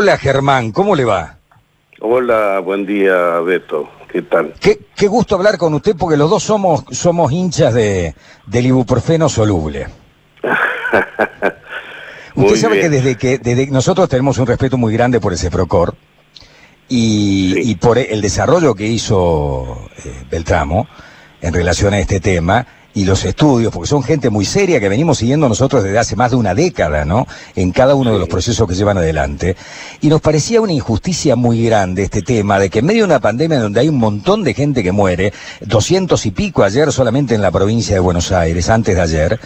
Hola Germán, ¿cómo le va? Hola, buen día Beto, ¿qué tal? Qué, qué gusto hablar con usted porque los dos somos, somos hinchas de, del ibuprofeno soluble. usted sabe que desde que desde nosotros tenemos un respeto muy grande por ese Procor y, Sí. y por el desarrollo que hizo eh, Beltramo en relación a este tema y los estudios, porque son gente muy seria que venimos siguiendo nosotros desde hace más de una década, ¿no? En cada uno de los procesos que llevan adelante. Y nos parecía una injusticia muy grande este tema de que en medio de una pandemia donde hay un montón de gente que muere, 200 y pico ayer solamente en la provincia de Buenos Aires, antes de ayer,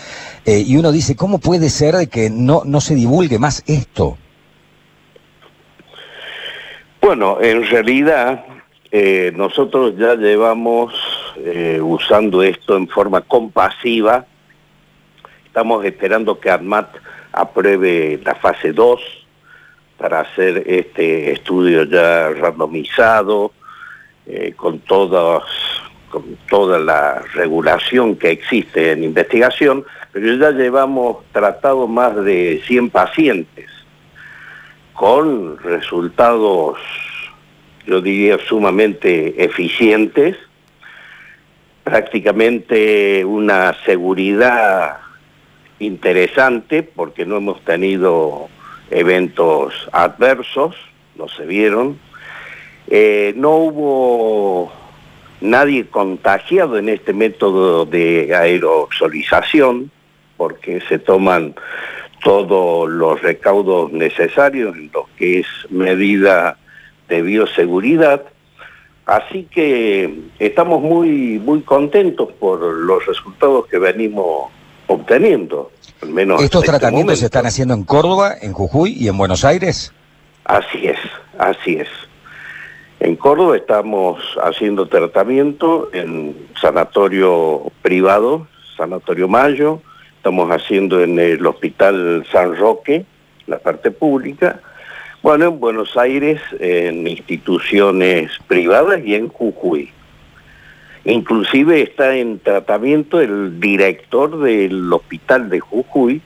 eh, y uno dice, ¿cómo puede ser que no, no se divulgue más esto? Bueno, en realidad eh, nosotros ya llevamos eh, usando esto en forma compasiva. Estamos esperando que ADMAT apruebe la fase 2 para hacer este estudio ya randomizado, eh, con, todas, con toda la regulación que existe en investigación, pero ya llevamos tratado más de 100 pacientes con resultados, yo diría, sumamente eficientes, prácticamente una seguridad interesante, porque no hemos tenido eventos adversos, no se vieron, Eh, no hubo nadie contagiado en este método de aerosolización, porque se toman todos los recaudos necesarios en lo que es medida de bioseguridad. Así que estamos muy, muy contentos por los resultados que venimos obteniendo. Al menos ¿Estos este tratamientos se están haciendo en Córdoba, en Jujuy y en Buenos Aires? Así es, así es. En Córdoba estamos haciendo tratamiento en sanatorio privado, Sanatorio Mayo, estamos haciendo en el Hospital San Roque, la parte pública, bueno, en Buenos Aires, en instituciones privadas y en Jujuy. Inclusive está en tratamiento el director del hospital de Jujuy,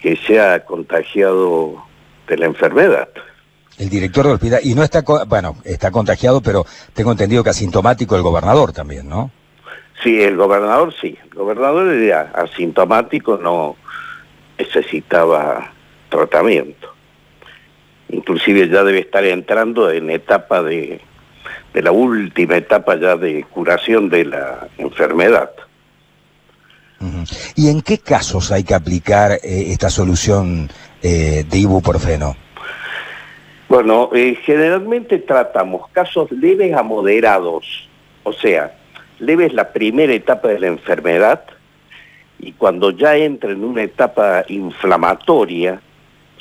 que se ha contagiado de la enfermedad. El director del hospital, y no está, bueno, está contagiado, pero tengo entendido que asintomático el gobernador también, ¿no? Sí, el gobernador sí. El gobernador era asintomático, no necesitaba tratamiento. Inclusive ya debe estar entrando en etapa de, de la última etapa ya de curación de la enfermedad. ¿Y en qué casos hay que aplicar eh, esta solución eh, de ibuprofeno? Bueno, eh, generalmente tratamos casos leves a moderados, o sea, leves la primera etapa de la enfermedad y cuando ya entra en una etapa inflamatoria,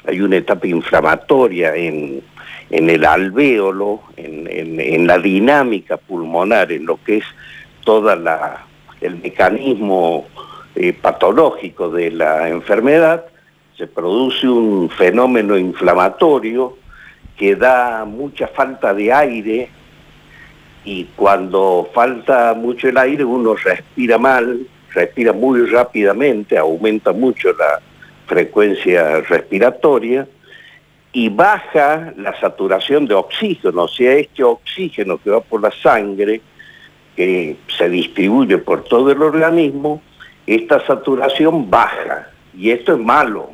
hay una etapa inflamatoria en, en el alvéolo, en, en- la dinámica pulmonar, en lo que es toda la el mecanismo eh, patológico de la enfermedad, se produce un fenómeno inflamatorio que da mucha falta de aire y cuando falta mucho el aire uno respira mal, respira muy rápidamente, aumenta mucho la frecuencia respiratoria y baja la saturación de oxígeno, o sea, este oxígeno que va por la sangre, que se distribuye por todo el organismo, esta saturación baja y esto es malo.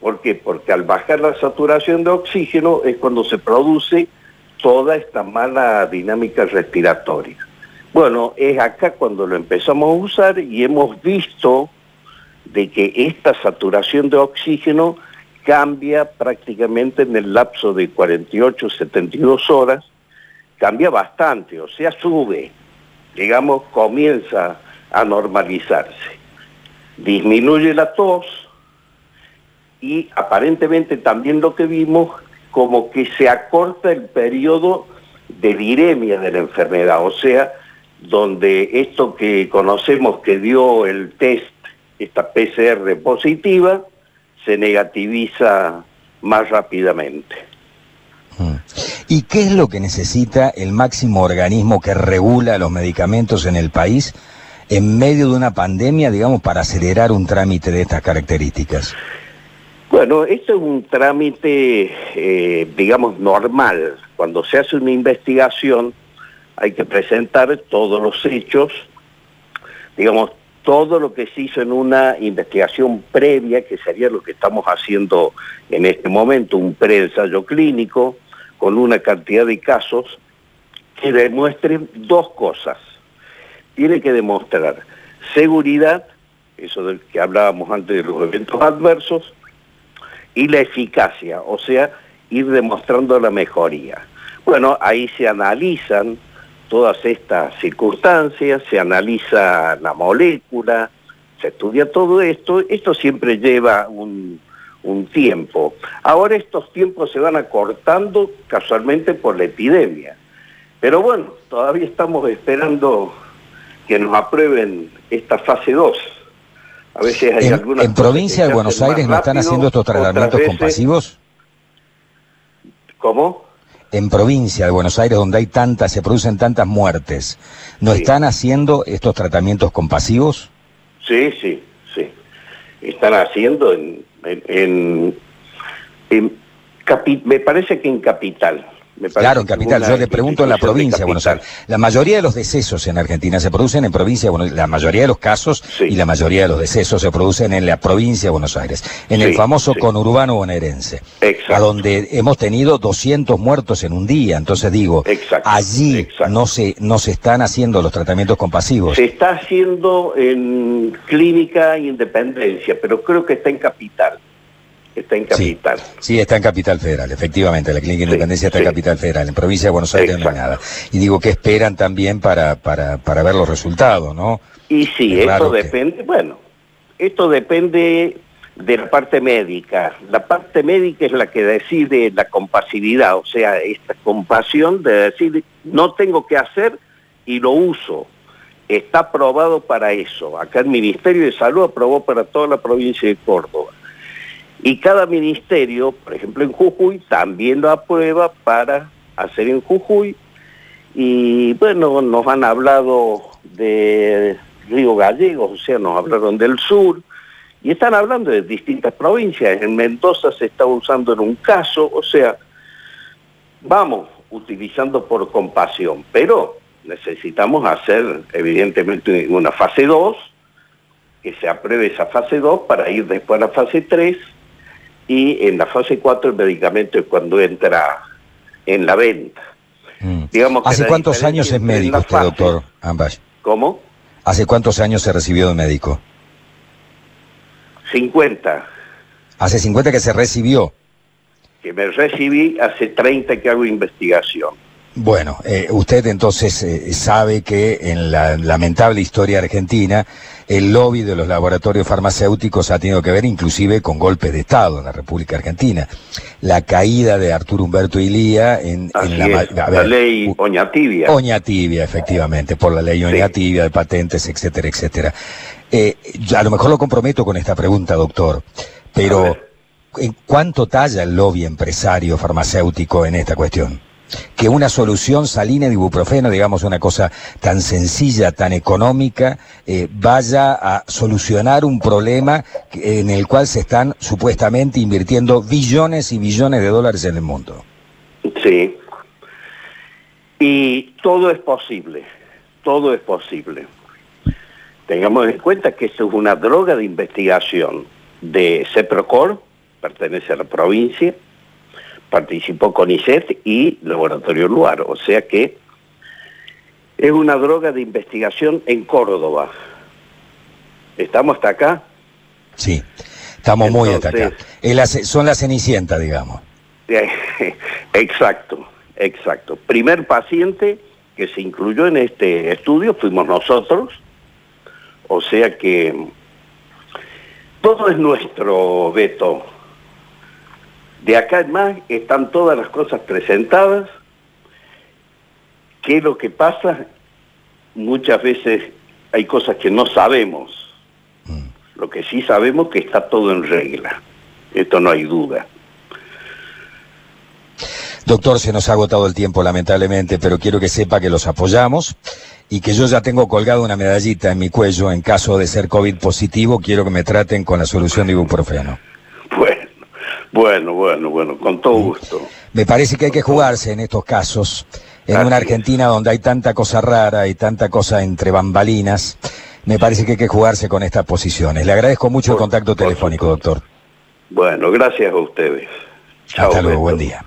¿Por qué? Porque al bajar la saturación de oxígeno es cuando se produce toda esta mala dinámica respiratoria. Bueno, es acá cuando lo empezamos a usar y hemos visto de que esta saturación de oxígeno cambia prácticamente en el lapso de 48, 72 horas, cambia bastante, o sea, sube, digamos, comienza a normalizarse. Disminuye la tos y aparentemente también lo que vimos como que se acorta el periodo de viremia de la enfermedad, o sea, donde esto que conocemos que dio el test, esta PCR positiva, se negativiza más rápidamente. Mm. ¿Y qué es lo que necesita el máximo organismo que regula los medicamentos en el país en medio de una pandemia, digamos, para acelerar un trámite de estas características? Bueno, esto es un trámite, eh, digamos, normal. Cuando se hace una investigación hay que presentar todos los hechos, digamos, todo lo que se hizo en una investigación previa, que sería lo que estamos haciendo en este momento, un preensayo clínico, con una cantidad de casos que demuestren dos cosas. Tiene que demostrar seguridad, eso del que hablábamos antes de los eventos adversos, y la eficacia, o sea, ir demostrando la mejoría. Bueno, ahí se analizan todas estas circunstancias, se analiza la molécula, se estudia todo esto, esto siempre lleva un, tiempo. Ahora estos tiempos se van acortando casualmente por la epidemia. Pero bueno, todavía estamos esperando que nos aprueben esta fase 2 a veces hay en, ¿En provincia de Buenos Aires no están haciendo estos tratamientos compasivos? ¿Cómo? En provincia de Buenos Aires, donde hay tantas, se producen tantas muertes, ¿no están haciendo estos tratamientos compasivos? Sí, sí, sí. Están haciendo en, en, me parece que en Capital. Claro, en capital. Yo le pregunto en la provincia de Buenos Aires. La mayoría de los decesos en Argentina se producen en provincia de Buenos Aires. La mayoría de los casos y la mayoría de los decesos se producen en la provincia de Buenos Aires. En el famoso conurbano bonaerense. Exacto. A donde hemos tenido 200 muertos en un día. Entonces digo, allí no se no se están haciendo los tratamientos compasivos. Se está haciendo en clínica Independencia, pero creo que está en capital está en Capital. Sí, está en Capital Federal, efectivamente, la Clínica Independencia está en Capital Federal, en provincia de Buenos Aires no hay nada. Y digo, que esperan también para, para, para ver los resultados, no? Y sí, esto depende, bueno, esto depende de la parte médica. La parte médica es la que decide la compasividad, o sea, esta compasión de decir, no tengo que hacer y lo uso. Está aprobado para eso. Acá el Ministerio de Salud aprobó para toda la provincia de Córdoba. Y cada ministerio, por ejemplo en Jujuy, también lo aprueba para hacer en Jujuy. Y bueno, nos han hablado de Río Gallegos, o sea, nos hablaron del sur, y están hablando de distintas provincias. En Mendoza se está usando en un caso, o sea, vamos utilizando por compasión, pero necesitamos hacer evidentemente una fase 2, que se apruebe esa fase 2 para ir después a la fase 3 y en la fase 4 el medicamento es cuando entra en la venta. Mm. Digamos ¿Hace cuántos años es médico usted, doctor Ambas? ¿Cómo? ¿Hace cuántos años se recibió de médico? 50. ¿Hace 50 que se recibió? Que me recibí hace 30 que hago investigación. Bueno, eh, usted entonces eh, sabe que en la lamentable historia argentina el lobby de los laboratorios farmacéuticos ha tenido que ver inclusive con golpes de Estado en la República Argentina. La caída de Arturo Humberto Ilía en, la, ley Oñatibia. Oñatibia, efectivamente, por la ley Oñatibia de patentes, etcétera, etcétera. Eh, a lo mejor lo comprometo con esta pregunta, doctor, pero ¿en cuánto talla el lobby empresario farmacéutico en esta cuestión? Que una solución salina de ibuprofeno, digamos una cosa tan sencilla, tan económica, eh, vaya a solucionar un problema en el cual se están supuestamente invirtiendo billones y billones de dólares en el mundo. Sí. Y todo es posible, todo es posible. Tengamos en cuenta que esto es una droga de investigación de CEPROCOR, pertenece a la provincia, participó con ICET y Laboratorio Luar, o sea que es una droga de investigación en Córdoba. ¿Estamos hasta acá? Sí, estamos muy hasta acá. son las cenicientas, digamos. Exacto, exacto. Primer paciente que se incluyó en este estudio fuimos nosotros, o sea que todo es nuestro, Beto de acá en más están todas las cosas presentadas. ¿Qué es lo que pasa? Muchas veces hay cosas que no sabemos. Mm. Lo que sí sabemos es que está todo en regla. Esto no hay duda. Doctor, se nos ha agotado el tiempo lamentablemente, pero quiero que sepa que los apoyamos y que yo ya tengo colgado una medallita en mi cuello en caso de ser COVID positivo, quiero que me traten con la solución de ibuprofeno. Bueno, Bueno, bueno, con todo gusto. Me parece que hay que jugarse en estos casos, en una Argentina donde hay tanta cosa rara y tanta cosa entre bambalinas. Me parece que hay que jugarse con estas posiciones. Le agradezco mucho el contacto telefónico, doctor. Bueno, gracias a ustedes. Chao, Hasta luego, buen día.